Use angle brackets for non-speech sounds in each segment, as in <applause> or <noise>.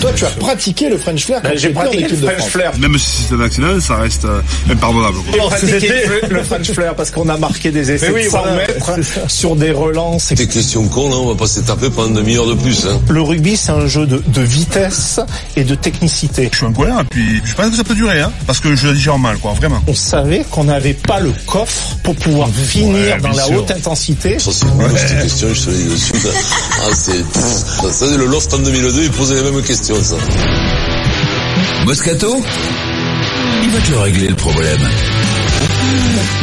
Toi, tu as pratiqué le French flair quand tu J'ai pratiqué le de French flair. Même si c'est un accident, ça reste euh, impardonnable. pratiqué le- le French flair parce qu'on a marqué des essais oui, de 100 voilà, mètres c'est ça. sur des relances. Tes questions cons, là, on va pas se taper pendant une demi-heure de plus. Hein. Le rugby, c'est un jeu de, de vitesse et de technicité. Je suis un colère et puis je pense que ça peut durer, hein, parce que je le digère mal, quoi, vraiment. On savait qu'on n'avait pas le coffre pour pouvoir finir dans la sûr. haute intensité. Ça, c'est cette question, je te le dis de suite. Ah, c'est... Ça, c'est le loft en 2002, il posait les mêmes questions, Moscato Il va te le régler le problème.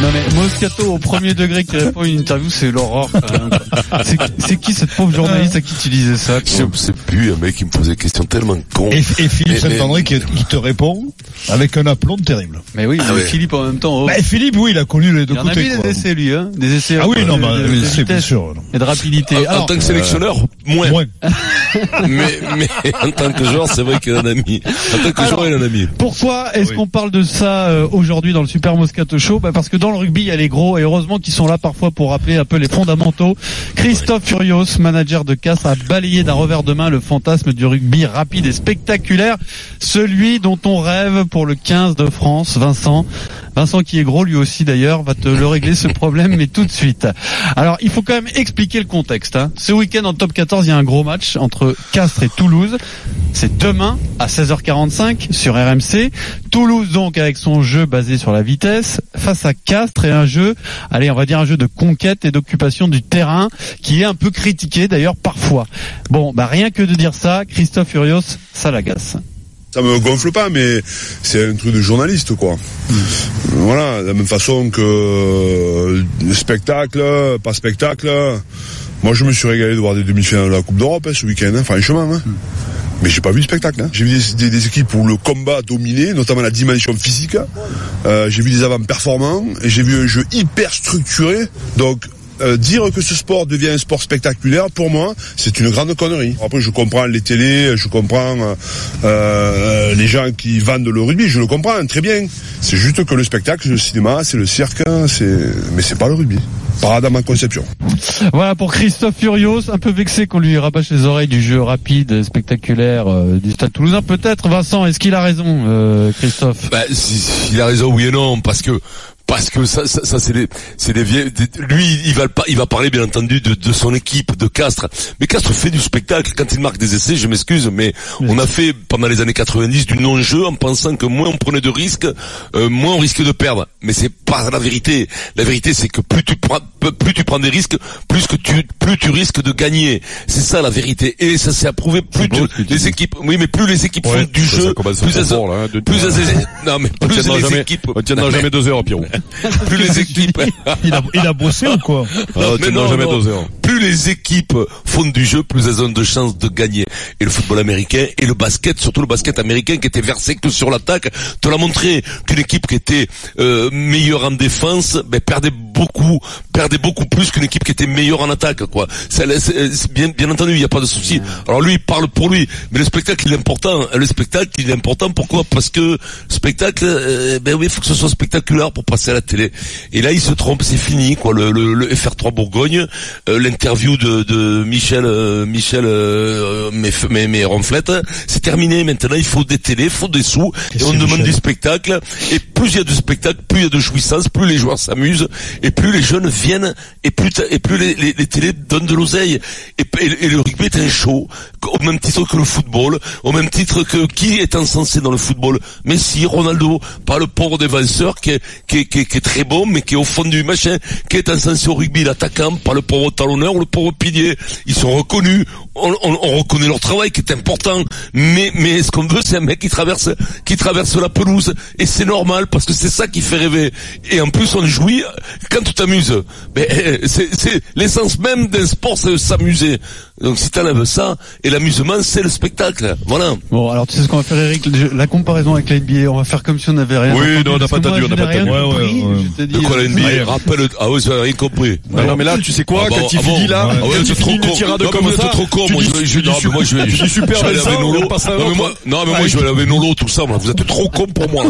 Non mais Moscato au premier degré qui répond à une interview, c'est quoi. <laughs> C'est- qui cette pauvre journaliste à qui tu disais ça Je sais plus, un mec qui me posait des questions tellement cons. Et, et Philippe Saint-André qui, qui te répond avec un aplomb terrible. Mais oui, Ah mais. Philippe en même temps. oh. Bah, Philippe, oui, il a connu les deux il en a côtés. mis quoi. des essais lui, hein, des essais. Ah oui, non, bah, de- oui, de c'est bien sûr. Et de rapidité. En, en Alors, tant que sélectionneur, moins. Moins. <laughs> mais, mais en tant que joueur, c'est vrai qu'il en a mis. En tant que Alors, joueur, il en a mis. Pourquoi est-ce Oui. qu'on parle de ça euh, aujourd'hui dans le Super Moscato Show? Bah Parce que dans le rugby, il y a les gros et heureusement qu'ils sont là parfois pour rappeler un peu les fondamentaux. Christophe Furios, manager de Castres, a balayé d'un revers de main le fantasme du rugby rapide et spectaculaire, celui dont on rêve pour le 15 de France, Vincent. Vincent qui est gros lui aussi d'ailleurs va te le régler ce problème mais tout de suite. Alors il faut quand même expliquer le contexte. hein. Ce week-end en top 14 il y a un gros match entre Castres et Toulouse. C'est demain à 16h45 sur RMC. Toulouse donc avec son jeu basé sur la vitesse face à Castres et un jeu, allez on va dire un jeu de conquête et d'occupation du terrain qui est un peu critiqué d'ailleurs parfois. Bon bah rien que de dire ça, Christophe Furios, ça l'agace. Ça me gonfle pas, mais c'est un truc de journaliste, quoi. Voilà, de la même façon que euh, spectacle, pas spectacle. Moi, je me suis régalé de voir des demi-finales de la Coupe d'Europe hein, ce week-end, hein, franchement. Hein. Mais j'ai pas vu le spectacle. Hein. J'ai vu des équipes où le combat dominait, notamment la dimension physique. Euh, j'ai vu des avants performants et j'ai vu un jeu hyper structuré. Donc euh, dire que ce sport devient un sport spectaculaire, pour moi, c'est une grande connerie. Après, je comprends les télés, je comprends euh, euh, les gens qui vendent le rugby, je le comprends très bien. C'est juste que le spectacle, le cinéma, c'est le cirque, c'est mais c'est pas le rugby. Pas dans ma conception. Voilà pour Christophe Furios, un peu vexé qu'on lui rabâche les oreilles du jeu rapide, spectaculaire euh, du Stade Toulousain. Peut-être, Vincent, est-ce qu'il a raison, euh, Christophe? Bah, si- il a raison, oui et non, parce que parce que ça, ça, ça, c'est des, c'est des vieilles. des- lui, il va pas, il va parler bien entendu de, de son équipe, de Castres. Mais Castres fait du spectacle quand il marque des essais. Je m'excuse, mais on a fait pendant les années 90 du non-jeu en pensant que moins on prenait de risques, euh, moins on risque de perdre. Mais c'est pas la vérité. La vérité, c'est que plus tu prends, plus tu prends des risques, plus que tu, plus tu risques de gagner. C'est ça la vérité. Et ça s'est approuvé. Plus beau tu- les équipes, oui, mais plus les équipes Ouais, font du ça, jeu, plus elles, là, hein, de- plus elles, non mais On plus tiendra les jamais, équipes, on tiendra jamais deux heures, Pierrot. Plus les <laughs> équipes, Il a, il a bossé ou quoi? Ah, on mais tiendra non, jamais non. Plus les équipes font du jeu, plus elles ont de chances de gagner. Et le football américain et le basket, surtout le basket américain qui était versé que sur l'attaque, te l'a montré qu'une équipe qui était euh, meilleure en défense, ben, perdait beaucoup, perdait beaucoup plus qu'une équipe qui était meilleure en attaque, quoi. Ça, bien, bien entendu, il n'y a pas de souci. Alors lui, il parle pour lui, mais le spectacle, il est important. Le spectacle, il est important. Pourquoi? Parce que spectacle, euh, ben oui, il faut que ce soit spectaculaire pour passer à la télé. Et là, il se trompe, c'est fini, quoi. Le, le, le FR3 Bourgogne, euh, l'interview de, de Michel, euh, Michel, euh, mes, mes, mes ronflettes, c'est terminé. Maintenant, il faut des télés, il faut des sous, et on demande du spectacle. Et plus il y a de spectacle, plus il y a de jouissance, plus les joueurs s'amusent, et plus les jeunes viennent, et plus, et plus les, les, les télés donnent de l'oseille. Et, et- et le rugby est un show, au même titre que le football, au même titre que qui est encensé dans le football Messi, Ronaldo, pas le pauvre défenseur qui est, qui est, qui est, qui est très bon, mais qui est au fond du machin, qui est encensé au rugby, l'attaquant, pas le pauvre talonneur ou le pauvre pilier. Ils sont reconnus, on, on, on reconnaît leur travail qui est important, mais, mais ce qu'on veut, c'est un mec qui traverse, qui traverse la pelouse, et c'est normal, parce que c'est ça qui fait rêver. Et en plus, on jouit quand tu t'amuses. Mais euh, c'est c'est l'essence même d'un sport, c'est de s'amuser. Donc si t'enlèves ça, et l'amusement, c'est le spectacle. Voilà. Bon, alors tu sais ce qu'on va faire, Eric? La comparaison avec la NBA, on va faire comme si on n'avait rien. Oui, entendu, non, on n'a pas entendu, on n'a pas entendu. Ouais, ouais, ouais. je te dis, De quoi la NBA Rappelle, ah oui, ça rien compris. Non, non, mais là, tu sais quoi, Ah bon, quand il ah bon, finit là, ah il trop finit con. une tirade comme ça, trop con. Non, moi, je, non, mais moi, je vais, je, super je vais on Nolo. Non, mais moi, non, mais moi, je vais avec Nolo, tout ça, moi, vous êtes trop con pour moi.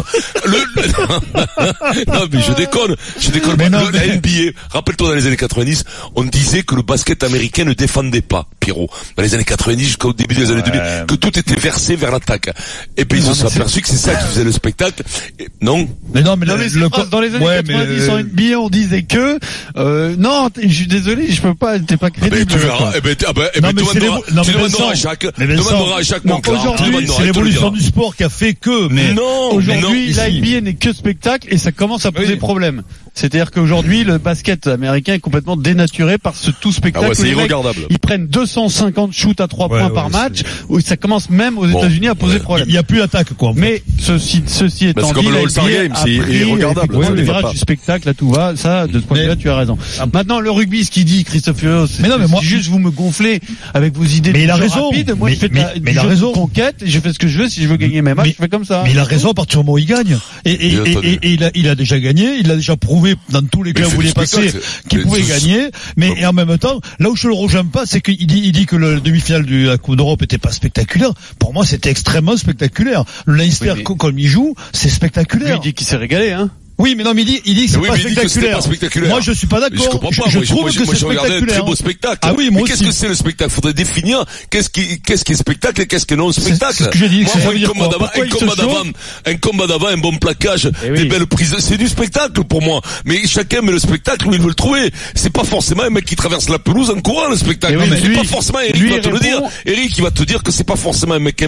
Le, le- <laughs> non, mais je déconne, je déconne. Mais non, Le- mais- La NBA, rappelle-toi, dans les années 90, on disait que le basket américain ne défendait pas, Pierrot. Dans les années 90 jusqu'au début des années 2000, que tout était versé vers l'attaque. Et puis, ils se sont aperçus que c'est ça qui faisait le spectacle. Et- non? Mais non, mais dans les années ouais, mais 90 en NBA on disait que euh, non je suis désolé je peux pas t'es pas Ah ben, crédible tu verras. Eh ben, t- ah ben, eh Non, ben, mais tu c'est demanderas, non, tu mais demanderas à mais demanderas à non, aujourd'hui, c'est l'évolution du sport qui a fait que, mais Non, Aujourd'hui. NBA n'est que spectacle et ça commence à poser problème. C'est-à-dire qu'aujourd'hui, le basket américain est complètement dénaturé par ce tout spectacle. Ah ouais, c'est mecs, irregardable. Ils prennent 250 shoots à 3 Ouais, points ouais, par match, où ça commence même aux Bon, États-Unis à poser ouais. problème. il n'y a plus d'attaque, quoi. en fait. Mais ceci, ceci étant c'est dit, c'est irregardable, ça le virage du spectacle, là tout va, ça, de ce point de vue-là, tu as raison. Maintenant, le rugby, ce qu'il dit, Christophe Furios, c'est Mais non, mais moi- c'est juste vous me gonflez avec vos idées Mais de il a raison. rapide. Moi, Mais- je fais de mais- il a raison. conquête, et je fais ce que je veux. Si je veux gagner mes matchs, je fais comme ça. Mais il a raison à partir du moment où il gagne. Et, il a déjà gagné, il a déjà prouvé dans tous les clubs où il est passé Mais pouvait gagner. Mais et en même temps, là où je le rejoins pas, c'est qu'il dit, il dit que le demi-finale de la Coupe d'Europe était pas spectaculaire. Pour moi, c'était extrêmement spectaculaire. Le Leinster, Oui, mais- co- comme il joue, c'est Lui, spectaculaire. il dit qu'il s'est régalé, hein. Oui, mais non, mais il dit, il dit que c'est Oui, pas, spectaculaire. pas spectaculaire. Moi, je suis pas d'accord. Je comprends pas. je moi, trouve moi, que moi, c'est je regardais un très beau spectacle. Ah oui, moi mais qu'est-ce que c'est le spectacle? Faudrait définir qu'est-ce qui, qu'est-ce qui est spectacle et qu'est-ce qui est non spectacle. c'est ce que j'ai dit, Moi, ça un dire combat quoi d'avant, un combat d'avant, un combat d'avant, un bon plaquage, Eh oui. des belles prises, c'est du spectacle pour moi. Mais chacun met le spectacle où il veut le trouver. C'est pas forcément un mec qui traverse la pelouse en courant le spectacle. Eh oui, c'est pas forcément Eric va te le dire. Eric il va te dire que c'est pas forcément un mec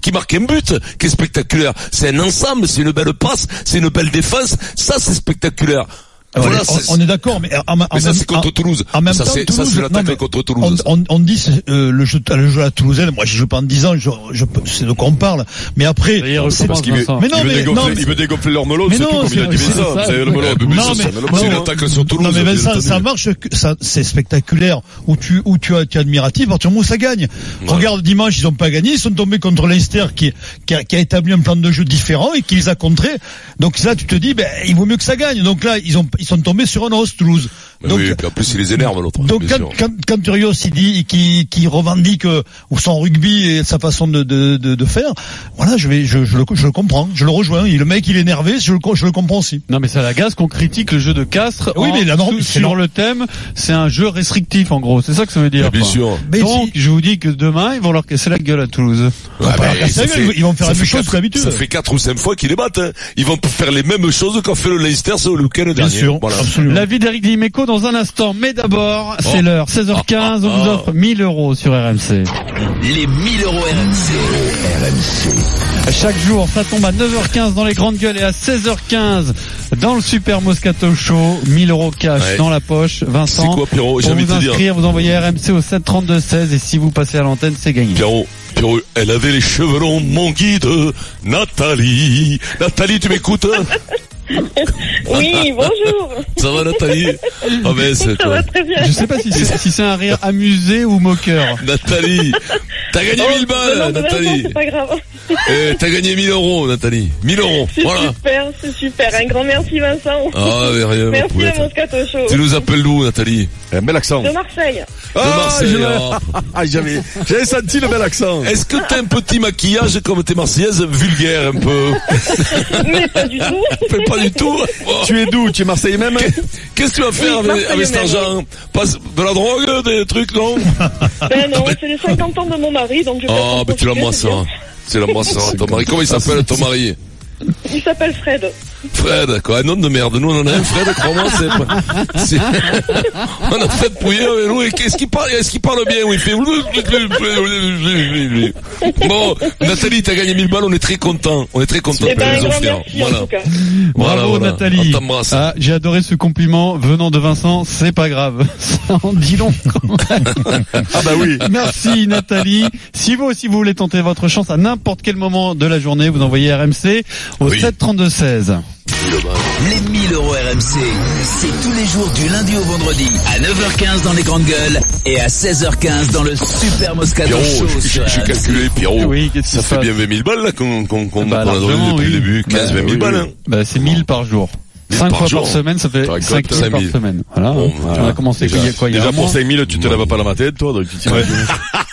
qui marque un but qui est spectaculaire. C'est un ensemble, c'est une belle passe, c'est une belle défense. Ça c'est spectaculaire. Voilà, Voilà, on, c'est- on est d'accord, mais en, ça même- c'est contre Toulouse. En même ça temps, ça Toulouse, c'est l'attaque contre on, Toulouse. on, on dit euh, le jeu, le jeu à la Toulousaine. Moi, j'y joue pas en 10 ans, je, je, c'est de quoi on parle. Mais après, est, c'est recommence, qu'il veut- Vincent. Mais non, il veut mais- dégonfler, non, mais- il veut dégonfler leur melon, c'est tout comme il a dit c'est- Vincent. le melon. Mais Non, ça, mais- c'est une attaque sur Toulouse. non, mais Vincent, ça marche, ça, c'est spectaculaire. Où tu, où tu as, tu es admiratif, à partir du moment où ça gagne. Regarde, dimanche, ils ont pas gagné, ils sont tombés contre Leicester, qui, qui a, qui a établi un plan de jeu différent et qui les a contrés. Donc là, tu te dis, ben, il vaut mieux que ça gagne. Donc là, ils ont, ils sont tombés sur un os, Toulouse. Mais Donc, oui, puis en plus il les énerve l'autre. Donc bien quand, sûr. quand, quand Turios il dit qui, qui revendique euh, son rugby et sa façon de, de, de, de faire, voilà, je vais je, je, le, je le comprends, je le rejoins. Et le mec il est énervé, je le, je le comprends aussi. Non mais ça l'agace qu'on critique le jeu de Castres. Oui, en- mais la norme, sur sur le thème, c'est un jeu restrictif en gros. C'est ça que ça veut dire. Bien quoi. sûr. Mais Donc si- je vous dis que demain ils vont leur casser la gueule à Toulouse. pas leur casser la ça gueule, ils vont faire la même fait chose que d'habitude. Ça fait quatre ou cinq fois qu'ils les battent. hein. Ils vont faire les mêmes choses qu'a fait le Leicester sur le week-end Bien dernier. sûr, Voilà. absolument. La vie d'Eric Dimeco dans un instant. Mais d'abord, c'est Oh. l'heure. 16h15, on vous Ah. offre 1000 euros sur RMC. Les 1000 euros RMC. Chaque jour, ça tombe à 9h15 dans les grandes gueules et à 16h15 dans le Super Moscato Show. 1000 euros cash Ouais. dans la poche. Vincent, quoi, Pierrot? pour vous dire. inscrire, vous envoyez RMC au 732-16 et si vous passez à l'antenne, c'est gagné. Pierrot, Pierrot, elle avait les cheveux longs, mon guide, Nathalie. Nathalie, tu m'écoutes? Oui, <laughs> bonjour. Ça va, Nathalie c'est Ça toi. va très bien. Je sais pas si c'est si c'est un rire amusé ou moqueur. Nathalie, t'as gagné Oh, 1000 le balles, Nathalie. C'est pas grave. Eh, t'as gagné 1000 euros, Nathalie. 1000 euros, C'est voilà. super, c'est super. Un grand merci Vincent. Ah, mais rien, merci à Moscato Show. Tu nous appelles d'où, Nathalie Un bel accent. De Marseille. De Marseille. ah. <laughs> Ah, j'avais, j'avais senti le bel accent. Est-ce que t'as un petit maquillage comme t'es marseillaise, vulgaire un peu <laughs> Mais pas du tout. <laughs> Fais pas du tout. Oh. Tu es d'où? Tu es Marseillais même? Qu'est- Qu'est-ce que tu vas faire Oui, avec, avec cet argent Passe de la drogue, des trucs, non Ben non, c'est les 50 ans de mon mari, donc je vais Ah, en mais tu profiter, l'embrasses, c'est hein, ton mari. Comment il s'appelle, ton mari Il s'appelle Fred. Fred, quoi, un nom de merde. Nous, on en a un, Fred, crois-moi, c'est pas- c'est, on a Fred Pouillet avec nous, et qu'est-ce qu'il parle, est-ce qu'il parle bien, ou il fait, bon, Nathalie, t'as gagné 1000 balles, on est très content. On est très content de ben, les offrir. Voilà. Bravo voilà. Nathalie. On t'embrasse. Ah, j'ai adoré ce compliment venant de Vincent, c'est pas grave. <laughs> Ça en dit long. Ah bah oui. Merci Nathalie. Si vous aussi vous voulez tenter votre chance à n'importe quel moment de la journée, vous envoyez RMC au Oui. 732-16. Les 1000 euros RMC, c'est tous les jours du lundi au vendredi à 9h15 dans les grandes gueules et à 16h15 dans le Super Moscato Pierrot, Show j'ai calculé, Pierrot. Oui, Ça fait bien 20 000 balles, là, qu'on, qu'on, qu'on, Bah, a donné depuis oui. le début. 15, 20 000 oui, balles, hein. Bah, c'est 1000 par jour. 1000 5 par fois jour. par semaine, ça fait Par 5 exemple, 000 par 5000. semaine. Voilà. Bon, On a commencé Déjà, il y a quoi, il y a déjà pour mois 5000, tu te laves pas la tête, toi, donc tu.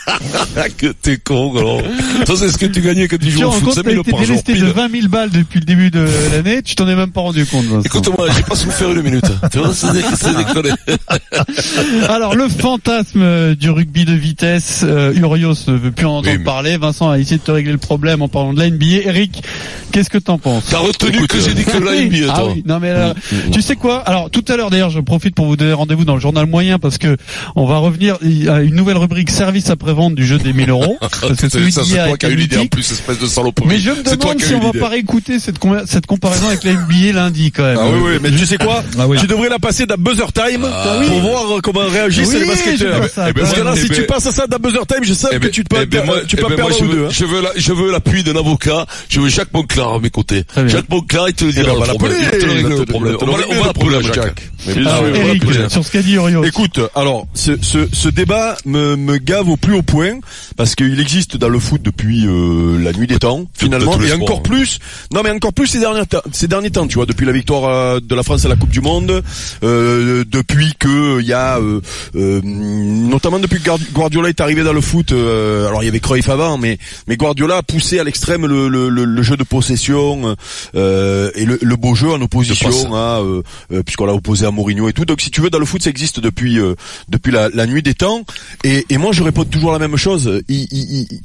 <laughs> que t'es con, alors. Ça, c'est ce que tu gagnais quand tu joues au foot, compte, 5 t'as 000 été par jour. délesté de pile. 20 000 balles depuis le début de l'année, tu t'en es même pas rendu compte. Vincent. Écoute-moi, j'ai pas souffert une minute. Tu vois, c'est c'est déconné. <laughs> Alors le fantasme euh, du rugby de vitesse, euh, Urios ne veut plus en entendre Oui, mais- parler. Vincent a essayé de te régler le problème en parlant de la NBA. Eric, qu'est-ce que t'en penses? T'as retenu que j'ai dit que la. <laughs> NBA, Ah toi. oui, non mais là, tu sais quoi? Alors tout à l'heure d'ailleurs, je profite pour vous donner rendez-vous dans le journal moyen parce que on va revenir à une nouvelle rubrique service après vente du jeu des 1000 euros. <laughs> C'est toi qui as eu l'idée en plus, espèce de saloperie. Mais je me demande si on va pas réécouter cette, cette comparaison avec la NBA lundi quand même. Ah oui, oui, mais tu sais quoi Ah oui. Tu devrais la passer d'un buzzer time pour voir euh, comment réagissent Oui, les basketteurs. ça. Eh ben, Parce que là, Eh si ben- tu passes à ça d'un buzzer time, je sais Eh que ben- tu peux, eh ben, tu eh peux ben, perdre deux. veux, hein. je veux je veux l'appui d'un avocat. Je veux Jacques Monclar à mes côtés. Jacques Monclar, il te Eh dira ben, on le va l'appeler. Le on va le l'appeler Jacques. Eric, Jacques. sur ce qu'a dit. Écoute, alors ce, débat me gave au plus haut point parce qu'il existe dans le foot depuis euh, la nuit des temps finalement et sports, encore hein. plus. Non mais encore plus ces derniers temps, ces derniers temps, tu vois, depuis la victoire euh, de la France à la Coupe du Monde, euh, depuis que il y a euh, euh, notamment depuis que Guard- Guardiola est arrivé dans le foot. euh, alors il y avait Cruyff avant, mais mais Guardiola a poussé à l'extrême le, le, le, jeu de possession euh, et le, le beau jeu en opposition à euh, euh, puisqu'on l'a opposé à Mourinho et tout. Donc si tu veux dans le foot ça existe depuis euh, depuis la, la nuit des temps. Et, et moi je réponds toujours la même chose. Il, il, il-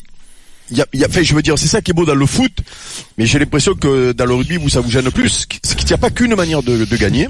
il y a, il y a, enfin, je veux dire, c'est ça qui est beau dans le foot, mais j'ai l'impression que dans le rugby, vous, ça vous gêne plus, c'est qu'il n'y a pas qu'une manière de, de gagner,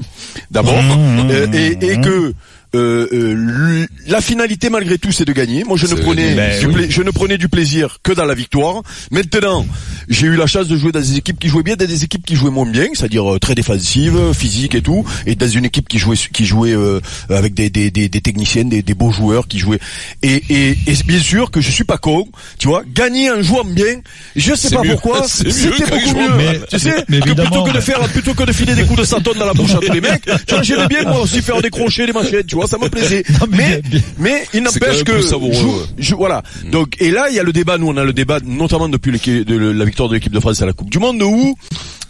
d'abord, euh, et, et que euh, euh, la finalité malgré tout, c'est de gagner. Moi, je ne prenais, pla- je ne prenais du plaisir que dans la victoire. Maintenant, j'ai eu la chance de jouer dans des équipes qui jouaient bien, dans des équipes qui jouaient moins bien, c'est-à-dire euh, très défensives, physiques et tout, et dans une équipe qui jouait, qui jouait euh, avec des, des, des, des techniciennes, des, des beaux joueurs qui jouaient. Et, et, et bien sûr que je suis pas con, tu vois, gagner en jouant bien, je sais pas mieux. pourquoi, <laughs> c'était beaucoup mieux. tu sais, Mais que plutôt que de faire, plutôt que de filer des coups de santon dans la bouche à tous les mecs, tu vois, j'aimais bien moi aussi faire des crochets, des machettes, tu vois, ça me plaisait. <laughs> Non, mais mais, il n'empêche que je- je- voilà. Donc et là il y a le débat. Nous on a le débat notamment depuis de la victoire de l'équipe de France à la Coupe du Monde où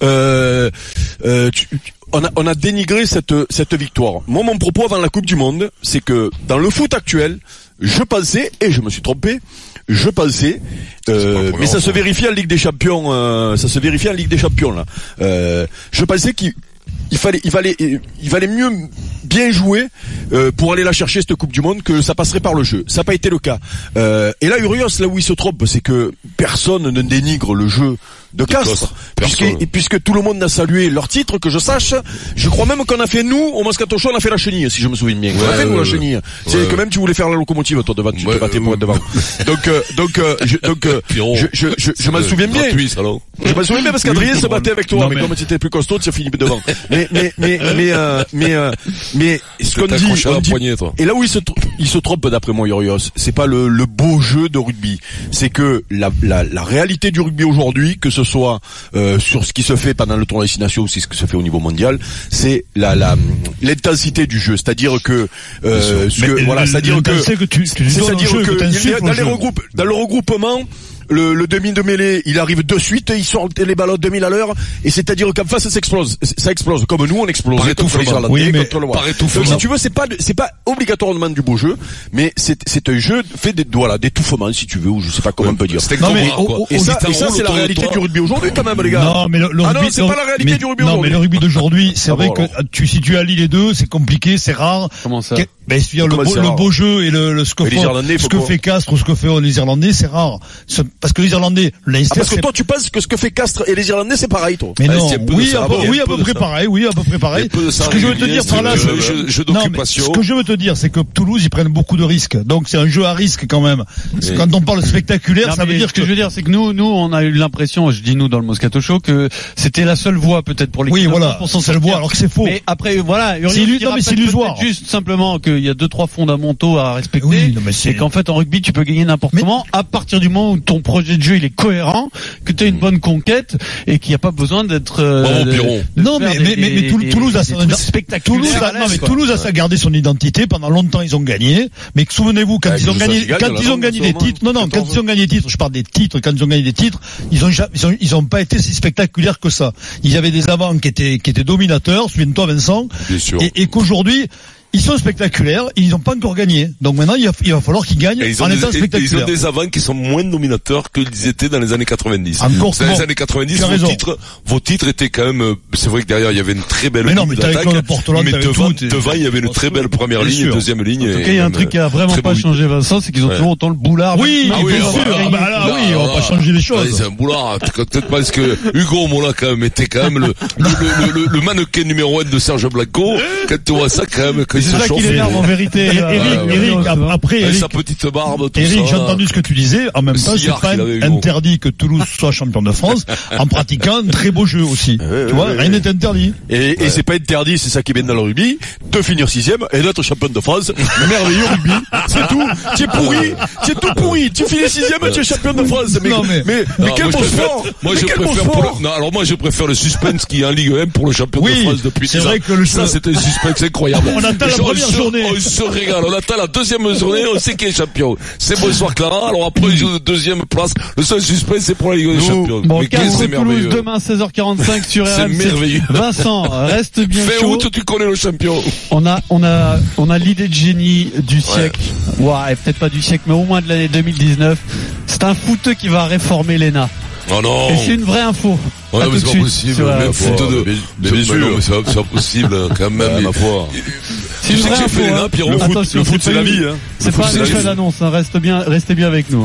euh, euh, tu- on a on a dénigré cette cette victoire. Moi mon propos avant la Coupe du Monde c'est que dans le foot actuel je pensais et je me suis trompé. Je pensais, euh, mais ça se vérifie en Ligue des Champions. euh, ça se vérifie en Ligue des Champions là. Euh, je pensais qu'il il fallait, il valait, il valait mieux bien jouer euh, pour aller la chercher cette Coupe du Monde que ça passerait par le jeu. Ça n'a pas été le cas. Euh, et là, Urios, là où il se trompe, c'est que personne ne dénigre le jeu de Castres, Castres, puisque, puisque tout le monde a salué leur titre, que je sache. Je crois même qu'on a fait nous au Moscato Show, on a fait la chenille, si je me souviens bien. on a Ouais, fait nous la ouais. chenille. C'est Ouais, que même tu voulais faire la locomotive toi devant, tu Ouais, te battais devant. donc, euh, donc, euh, je, donc, euh, je, je, je, je m'en souviens bien. Je m'en souviens bien parce qu'Adrien Oui, se battait avec toi, Non, mais, mais- comme tu étais plus costaud, tu as fini devant. Mais, mais, mais, mais, euh, mais, euh, mais, ce qu'on dit, et là où il se, il se trompe d'après moi, Yorios, c'est pas le, le beau jeu de rugby. C'est que la, la, la réalité du rugby aujourd'hui, que ce soit euh, sur ce qui se fait pendant le tournoi Destination ou si ce qui se fait au niveau mondial, c'est la la l'intensité du jeu. C'est-à-dire que, euh, ce que Mais voilà, c'est-à-dire que tu- tu c'est-à-dire que les dans le regroupement. Le, le demi de mêlée, il arrive de suite, il sort les ballons 2000 à l'heure, et c'est-à-dire qu'en face, ça explose. Ça explose, comme nous, on explose Par contre les étouffement. Irlandais, Oui, mais contre le par Donc si tu veux, c'est pas, c'est pas obligatoirement du beau jeu, mais c'est, c'est un jeu fait des, voilà, d'étouffement, si tu veux, ou je sais pas comment on peut dire. C'était Non, mais au- au- Et ça, et ça, c'est la réalité du rugby aujourd'hui, quand même, les gars. Non, mais le, le ah rugby, non, c'est pas la réalité mais- du rugby Non, aujourd'hui. mais le rugby d'aujourd'hui, c'est Ah vrai que tu, si tu allies les deux, c'est compliqué, c'est rare. Comment ça ben, c'est-à-dire le beau, c'est le rare beau jeu et le, le ce que, font- Irlandais, ce que fait Castres ou ce que fait les Irlandais, c'est rare. Ce- Parce que les Irlandais, Ah, parce que c'est- toi, tu penses que ce que fait Castres et les Irlandais, c'est pareil, toi. mais Ah, non, c'est un peu de oui, ça, à peu, oui, un à peu près pareil, oui, à peu près pareil. Ce que je veux te dire par là, c'est c'est- ce que je veux te dire, c'est que Toulouse, ils prennent beaucoup de risques. Donc c'est un jeu à risque quand même. Quand on parle spectaculaire, ça veut dire ce que que je veux dire, c'est que nous, nous, on a eu l'impression, je dis nous dans le Moscato Show, que c'était la seule voie peut-être pour les oui, voilà, pour s'en le voit, alors que c'est faux. Mais après, voilà, C'est c'est illusoire. Juste simplement qu'il y a deux, trois fondamentaux à respecter. Oui, non, mais c'est- et qu'en fait, en rugby, tu peux gagner n'importe Mais- comment à partir du moment où ton projet de jeu, il est cohérent, que tu as une bonne conquête et qu'il n'y a pas besoin d'être, euh, de- de Non, mais, des- mais, mais, mais des- Toulouse a son Toulouse a, à non, mais quoi. Toulouse a sa gardé son identité. Pendant longtemps, ils ont gagné. Mais souvenez-vous, quand Ouais, ils ont gagné, quand ils ont non, gagné des titres, non, non, quand 14. ils ont gagné des titres, je parle des titres, quand ils ont gagné des titres, ils ont, ils ont, ils ont pas été si spectaculaires que ça. Ils avaient des avants qui étaient, qui étaient dominateurs, souviens-toi, Vincent. Bien sûr. Et, et qu'aujourd'hui, ils sont spectaculaires, ils n'ont pas encore gagné. Donc maintenant, il va, il va falloir qu'ils gagnent ils ont, en des, étant ils ont des avants qui sont moins dominateurs qu'ils étaient dans les années 90. Encore dans les années 90, Tu as vos raison. titres, vos titres étaient quand même, euh, c'est vrai que derrière il y avait une très belle Mais non, ligne mais d'attaque, mais devant, tout, devant il y avait une très belle première ligne, sûr. deuxième ligne. En tout cas, il y a un truc qui a euh, vraiment pas changé, Vincent, c'est qu'ils ont Ouais. toujours autant le boulard. Oui, Ah oui, bien sûr. bah, Ah bah là, oui, on va pas changer les choses. C'est un boulard. Peut-être parce que Hugo Mola quand même était quand même le, le, mannequin numéro un de Serge Blanco. <laughs> Quand tu vois ça quand même, C'est ça qui l'énerve en vérité. <laughs> Et- euh, Eric, Eric, après, Eric, sa petite barbe, tout Eric, j'ai entendu ce que tu disais. En même temps, c'est pas interdit que Toulouse soit champion de France <laughs> en pratiquant un très beau jeu aussi. tu vois, rien n'est interdit. Et, et c'est pas interdit, c'est ça qui est bien dans le rugby, de finir sixième et d'être champion de France. <laughs> Merveilleux rugby. C'est tout. Tu es pourri. Tu es tout pourri. Tu finis sixième, tu es champion de France. Mais, mais- quel moi, beau je préfère, sport. moi je préfère non, alors moi je préfère le suspense qui est en Ligue 1 pour le champion de France depuis c'est 10 vrai que le- ça c'est un suspense incroyable. On attend la Je- première se- journée. On se régale, on attend la deuxième journée, on sait qui est champion. C'est bonsoir Clara, alors après il joue de deuxième place. Le seul suspense c'est pour la Ligue des Champions. Bon, Mais qu'est-ce que Castres c'est Toulouse merveilleux. demain 16h45 <laughs> sur C'est RMC. merveilleux. Vincent, reste bien Fin chaud. août, tu connais le champion. On a, on a, on a l'idée de génie du siècle. Ouais, peut-être pas du siècle, mais au moins de l'année 2019. C'est un footeux qui va réformer l'ENA. Oh non. Et c'est une vraie info. Mais c'est pas possible. Mais foot de, Mais- bien sûr. c'est pas, c'est pas possible, quand même. Ma foi. C'est une sais que vraie j'ai fait info, hein. Le foot, Attention, le foot, c'est la une- vie, hein. C'est pas un c'est la effet vie. d'annonce, hein. reste bien, restez bien avec nous. hein.